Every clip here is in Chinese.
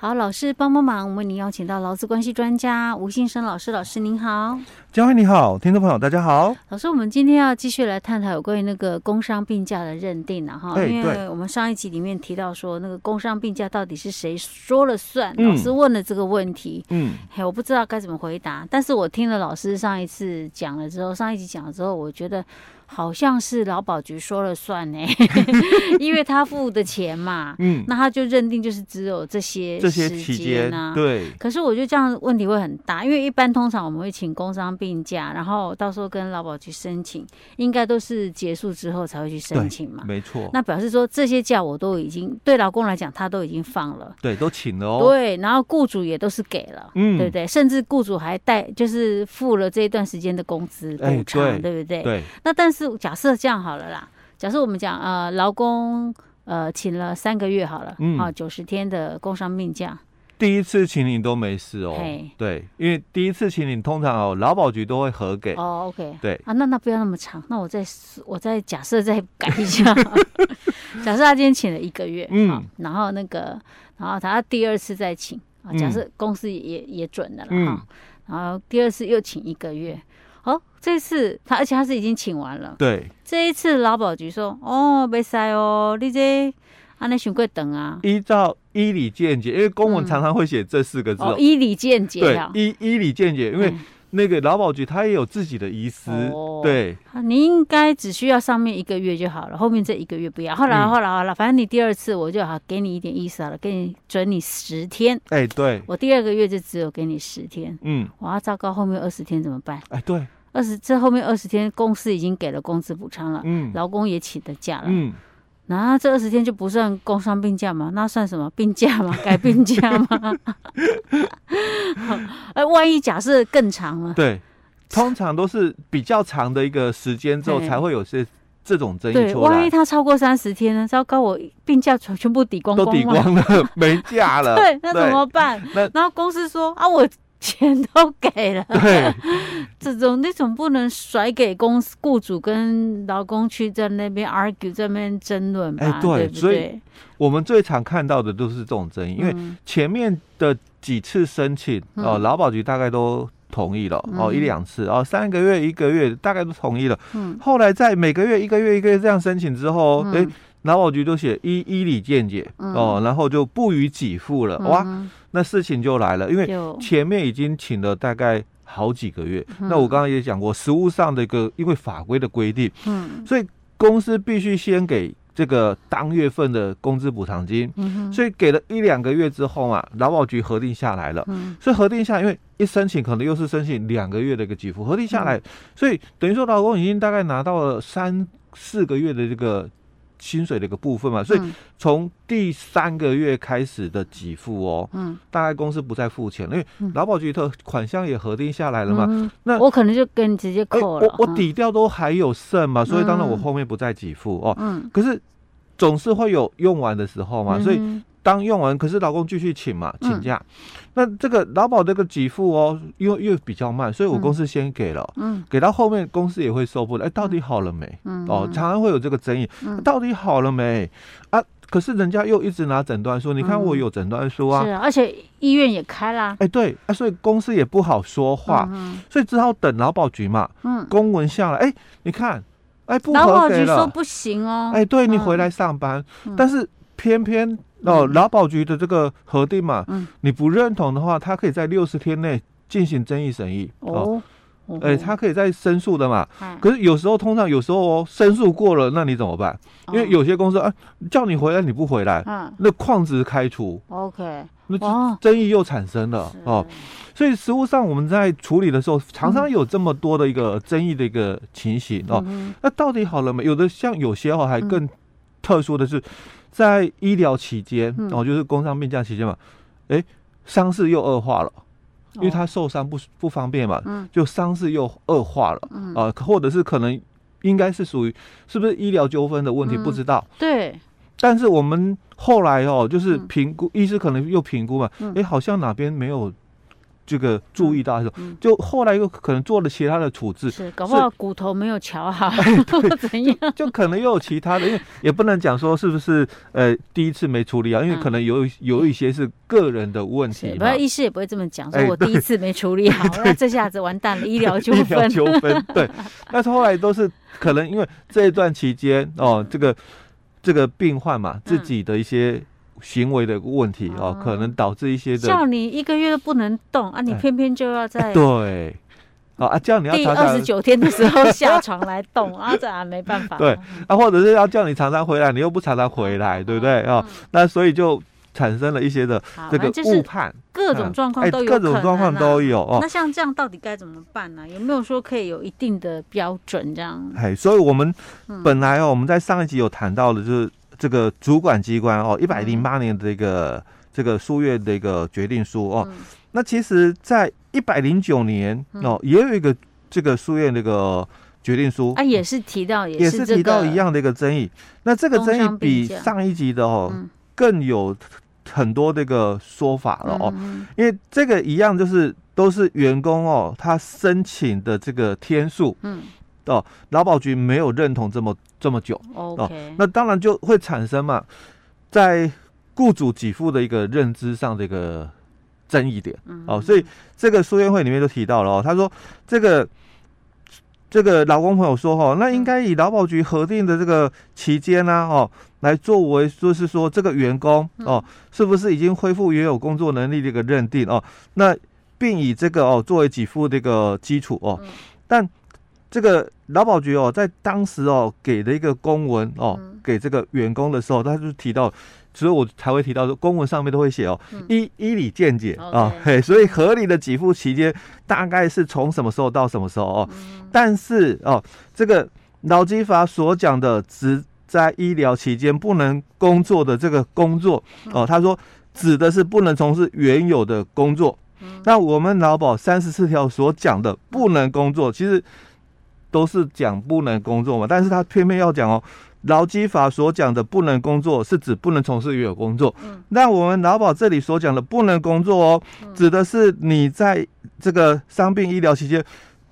好，老师帮帮忙，我们为您邀请到劳资关系专家吴信生老师，老师您好，嘉惠你好，听众朋友大家好，老师，我们今天要继续来探讨有关于那个工伤病假的认定了哈，因为我们上一集里面提到说那个工伤病假到底是谁说了算，老师问了这个问题，嗯，嘿，我不知道该怎么回答，但是我听了老师上一次讲了之后，上一集讲了之后，我觉得。好像是劳保局说了算呢，因为他付的钱嘛，嗯，那他就认定就是只有这些这些期间啊，对。可是我觉得这样问题会很大，因为一般通常我们会请工伤病假，然后到时候跟劳保局申请，应该都是结束之后才会去申请嘛，没错。那表示说这些假我都已经对劳工来讲他都已经放了，对，都请了哦，对，然后雇主也都是给了，嗯，对不对？甚至雇主还带就是付了这一段时间的工资补偿，欸、对不对？对。那但是。是假设这样好了啦。假设我们讲呃，劳工呃请了三个月好了，嗯，啊九十天的工伤病假，第一次请你都没事哦，对，因为第一次请你通常哦，劳保局都会核给哦，OK，对啊，那那不要那么长，那我再我再假设再改一下，假设他今天请了一个月，嗯，然后那个然后他第二次再请啊，假设公司也也准的了哈，嗯，然后第二次又请一个月。哦，这次他，而且他是已经请完了。对，这一次劳保局说，哦，没塞哦，你这安尼想过等啊。依照医理见解，因为公文常常会写这四个字。哦，医理见解。对，医医理见解，因为那个劳保局他也有自己的医师。对，你应该只需要上面一个月就好了，后面这一个月不要。后来，后来，好了，反正你第二次我就好给你一点意思好了，给你准你十天。哎，对，我第二个月就只有给你十天。嗯，我要，糟糕，后面二十天怎么办？哎，对。二十这后面二十天，公司已经给了工资补偿了，嗯，劳工也请的假了，嗯，那这二十天就不算工伤病假吗？那算什么病假吗？改病假吗？哎，万一假设更长了，对，通常都是比较长的一个时间之后才会有些这种争议出来。万一他超过三十天呢？糟糕，我病假全全部抵光光，都抵光了，没假了。对，那怎么办？然后公司说啊，我。钱都给了，对，这种那种不能甩给公司雇主跟劳工去在那边 argue，在那边争论吧？哎，对，所以我们最常看到的都是这种争议，因为前面的几次申请哦，劳保局大概都同意了哦，一两次哦，三个月、一个月大概都同意了。嗯，后来在每个月、一个月、一个月这样申请之后，哎，劳保局都写医医理见解哦，然后就不予给付了，哇。那事情就来了，因为前面已经请了大概好几个月。那我刚刚也讲过，实务上的一个因为法规的规定，嗯，所以公司必须先给这个当月份的工资补偿金，嗯，所以给了一两个月之后嘛，劳保局核定下来了，嗯，所以核定下，因为一申请可能又是申请两个月的一个给付，核定下来，所以等于说老公已经大概拿到了三四个月的这个。薪水的一个部分嘛，所以从第三个月开始的给付哦，嗯，大概公司不再付钱，因为劳保局的款项也核定下来了嘛，嗯、那我可能就跟你直接扣了，欸、我我底掉都还有剩嘛，所以当然我后面不再给付哦，嗯，可是总是会有用完的时候嘛，所以。当用完，可是老公继续请嘛，请假，嗯、那这个劳保这个给付哦，因为又比较慢，所以我公司先给了，嗯，给到后面公司也会收不了，哎，到底好了没？嗯，哦，常常会有这个争议，嗯、到底好了没？啊，可是人家又一直拿诊断书，你看我有诊断书啊，是啊，而且医院也开啦，哎，对，啊，所以公司也不好说话，嗯、所以只好等劳保局嘛，嗯，公文下来，哎，你看，哎，不合格了，劳保局说不行哦，哎，对，你回来上班，嗯、但是偏偏。哦，劳保局的这个核定嘛，嗯，你不认同的话，他可以在六十天内进行争议审议。哦，哎，他可以再申诉的嘛。可是有时候，通常有时候哦，申诉过了，那你怎么办？因为有些公司啊，叫你回来你不回来，那矿职开除，OK，那争议又产生了哦。所以实务上我们在处理的时候，常常有这么多的一个争议的一个情形哦。那到底好了没？有的像有些哦，还更特殊的是。在医疗期间，哦，就是工伤病假期间嘛，哎，伤势又恶化了，因为他受伤不不方便嘛，就伤势又恶化了，啊，或者是可能应该是属于是不是医疗纠纷的问题，不知道。对。但是我们后来哦，就是评估，医师可能又评估嘛，哎，好像哪边没有这个注意到，的时候就后来又可能做了其他的处置，是搞不好骨头没有瞧好，或怎样，就可能又有其他的，因为也不能讲说是不是呃第一次没处理好，因为可能有有一些是个人的问题。不然医师也不会这么讲，说我第一次没处理好，那这下子完蛋了，医疗纠纷。纠纷对，但是后来都是可能因为这一段期间哦，这个这个病患嘛自己的一些。行为的问题哦，可能导致一些的。叫你一个月都不能动啊，你偏偏就要在对，啊，叫你要第二十九天的时候下床来动啊，这啊没办法。对啊，或者是要叫你常常回来，你又不常常回来，对不对啊？那所以就产生了一些的这个误判，各种状况都有，各种状况都有哦。那像这样到底该怎么办呢？有没有说可以有一定的标准这样？哎，所以我们本来哦，我们在上一集有谈到的就是。这个主管机关哦，一百零八年的一个、嗯、这个书院的一个决定书哦，嗯、那其实，在一百零九年哦，也有一个这个书院的一个决定书。啊，也是提到，也是提到一样的一个争议。那这个争议比上一集的哦更有很多这个说法了哦，嗯、因为这个一样就是都是员工哦，他申请的这个天数，嗯。哦，劳保局没有认同这么这么久哦，那当然就会产生嘛，在雇主给付的一个认知上的一个争议点，嗯、哦，所以这个书院会里面就提到了哦，他说这个这个劳工朋友说哦，那应该以劳保局核定的这个期间呢，哦，来作为就是说这个员工哦，是不是已经恢复原有工作能力的一个认定哦，那并以这个哦作为给付的一个基础哦，但。这个劳保局哦，在当时哦给的一个公文哦，给这个员工的时候，他就提到，所以我才会提到说，公文上面都会写哦，依依理见解啊，嘿，所以合理的给付期间大概是从什么时候到什么时候哦？但是哦，这个劳基法所讲的只在医疗期间不能工作的这个工作哦，他说指的是不能从事原有的工作。那我们劳保三十四条所讲的不能工作，其实。都是讲不能工作嘛，但是他偏偏要讲哦，劳基法所讲的不能工作是指不能从事原有工作。嗯，那我们劳保这里所讲的不能工作哦，指的是你在这个伤病医疗期间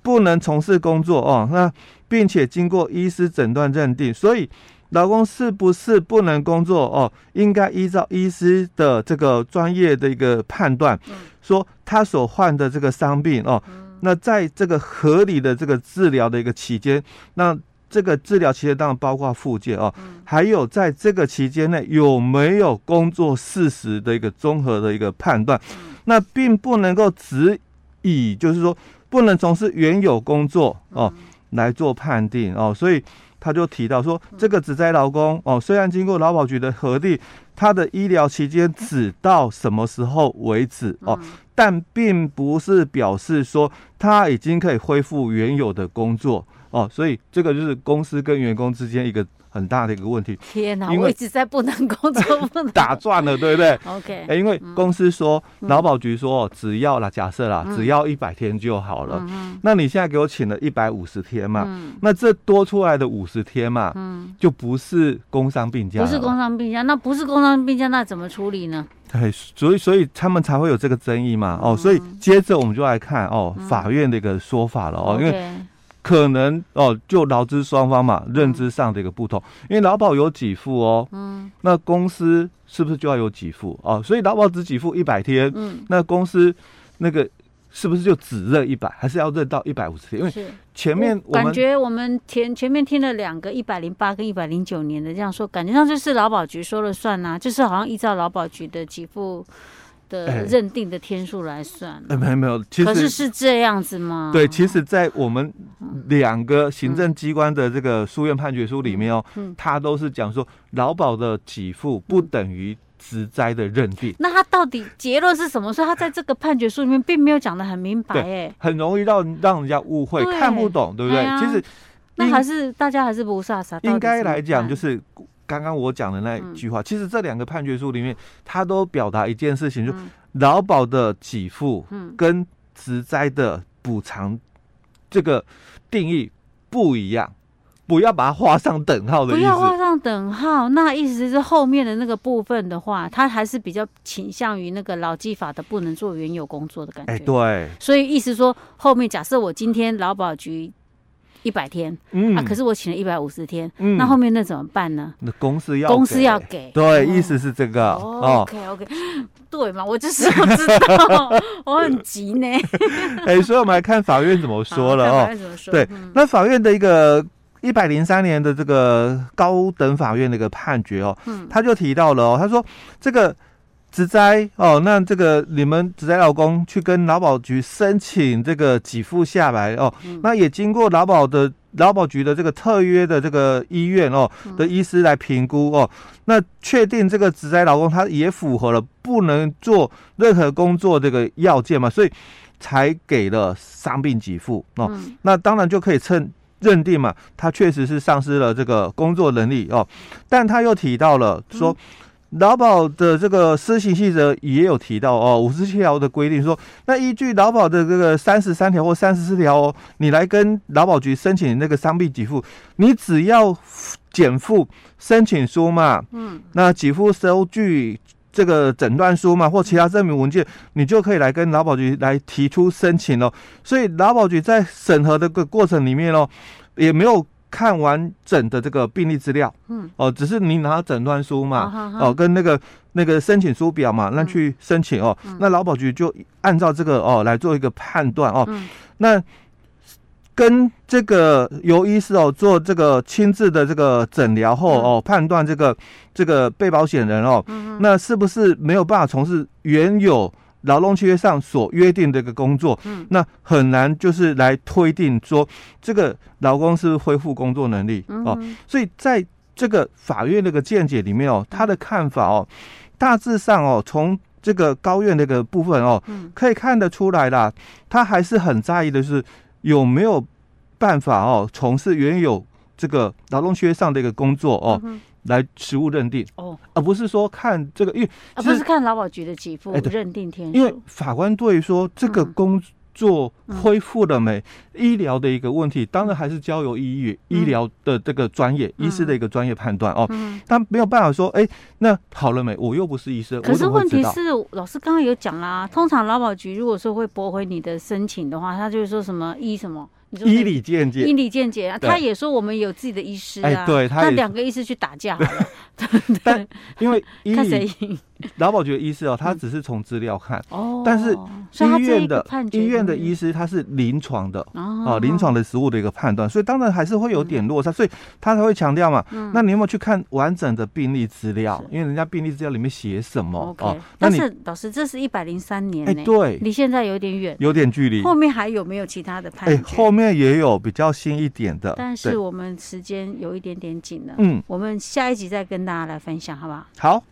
不能从事工作哦，那并且经过医师诊断认定，所以劳工是不是不能工作哦，应该依照医师的这个专业的一个判断，说他所患的这个伤病哦。那在这个合理的这个治疗的一个期间，那这个治疗期间当然包括复健哦，还有在这个期间内有没有工作事实的一个综合的一个判断，那并不能够只以就是说不能从事原有工作哦来做判定哦，所以他就提到说，这个只在劳工哦，虽然经过劳保局的核定，他的医疗期间只到什么时候为止哦。但并不是表示说他已经可以恢复原有的工作。哦，所以这个就是公司跟员工之间一个很大的一个问题。天哪，我一直在不能工作，不能 打转了，对不对？OK，因为公司说，劳保局说，只要啦，假设啦，只要一百天就好了。那你现在给我请了一百五十天嘛？那这多出来的五十天嘛，就不是工伤病假，不是工伤病假，那不是工伤病假，那怎么处理呢？对，所以所以他们才会有这个争议嘛。哦，所以接着我们就来看哦，法院的一个说法了哦，因为可能哦，就劳资双方嘛认知上的一个不同，因为劳保有给付哦，嗯，那公司是不是就要有给付哦？所以劳保只给付一百天，嗯，那公司那个。是不是就只认一百，还是要认到一百五十天？因为前面我感觉我们前前面听了两个一百零八跟一百零九年的这样说，感觉上就是劳保局说了算呐、啊，就是好像依照劳保局的给付的认定的天数来算。哎，没有没有，其实可是是这样子吗？对，其实，在我们两个行政机关的这个书院判决书里面哦，他都是讲说劳保的给付不等于。职灾的认定，那他到底结论是什么？所以他在这个判决书里面并没有讲的很明白，哎，很容易让让人家误会，看不懂，对不对？哎、其实那还是大家还是不傻傻。应该来讲，就是刚刚我讲的那一句话。嗯、其实这两个判决书里面，他都表达一件事情，就劳保的给付跟职灾的补偿这个定义不一样。不要把它画上等号的意思。不要画上等号，那意思是后面的那个部分的话，它还是比较倾向于那个劳基法的不能做原有工作的感觉。哎，对。所以意思说，后面假设我今天劳保局。一百天，嗯啊，可是我请了一百五十天，嗯，那后面那怎么办呢？那公司要公司要给，对，意思是这个。OK OK，对嘛，我就是要知道，我很急呢。哎，所以我们来看法院怎么说了哦。怎么说？对，那法院的一个一百零三年的这个高等法院的一个判决哦，嗯，他就提到了哦，他说这个。职灾哦，那这个你们职灾老公去跟劳保局申请这个给付下来哦，嗯、那也经过劳保的劳保局的这个特约的这个医院哦的医师来评估哦，那确定这个职灾老公他也符合了不能做任何工作这个要件嘛，所以才给了伤病给付哦，嗯、那当然就可以称认定嘛，他确实是丧失了这个工作能力哦，但他又提到了说。嗯劳保的这个施行细则也有提到哦，五十七条的规定说，那依据劳保的这个三十三条或三十四条哦，你来跟劳保局申请那个伤病给付，你只要减负申请书嘛，嗯，那给付收据这个诊断书嘛，或其他证明文件，你就可以来跟劳保局来提出申请了。所以劳保局在审核的个过程里面哦，也没有。看完整的这个病历资料，嗯，哦，只是你拿诊断书嘛，哦，哦，跟那个那个申请书表嘛，那去申请哦，嗯、那劳保局就按照这个哦来做一个判断哦，嗯、那跟这个由医师哦做这个亲自的这个诊疗后哦，判断这个这个被保险人哦，嗯、那是不是没有办法从事原有劳动契约上所约定的一个工作，嗯，那很难就是来推定说这个劳工是不是恢复工作能力哦，所以在这个法院那个见解里面哦，他的看法哦，大致上哦，从这个高院那个部分哦，可以看得出来啦，他还是很在意的是有没有办法哦，从事原有这个劳动契约上的一个工作哦。来实物认定哦，而不是说看这个，因为而不是看劳保局的给付认定天数。因为法官对于说这个工作恢复了没，医疗的一个问题，当然还是交由医院医疗的这个专业医师的一个专业判断哦。但没有办法说，哎，那好了没？我又不是医生。可是问题是，老师刚刚有讲啦，通常劳保局如果说会驳回你的申请的话，他就是说什么医什么。医理见解，医理见解啊，他也说我们有自己的医师啊，对，他两个医师去打架好了，但因为医理劳保局的医师哦，他只是从资料看哦，但是医院的医院的医师他是临床的哦，临床的食物的一个判断，所以当然还是会有点落差，所以他才会强调嘛，那你有没有去看完整的病例资料？因为人家病例资料里面写什么哦？但是老师，这是一百零三年，哎，对，离现在有点远，有点距离，后面还有没有其他的判决？后面也有比较新一点的，但是我们时间有一点点紧了。嗯，我们下一集再跟大家来分享，好不好？好。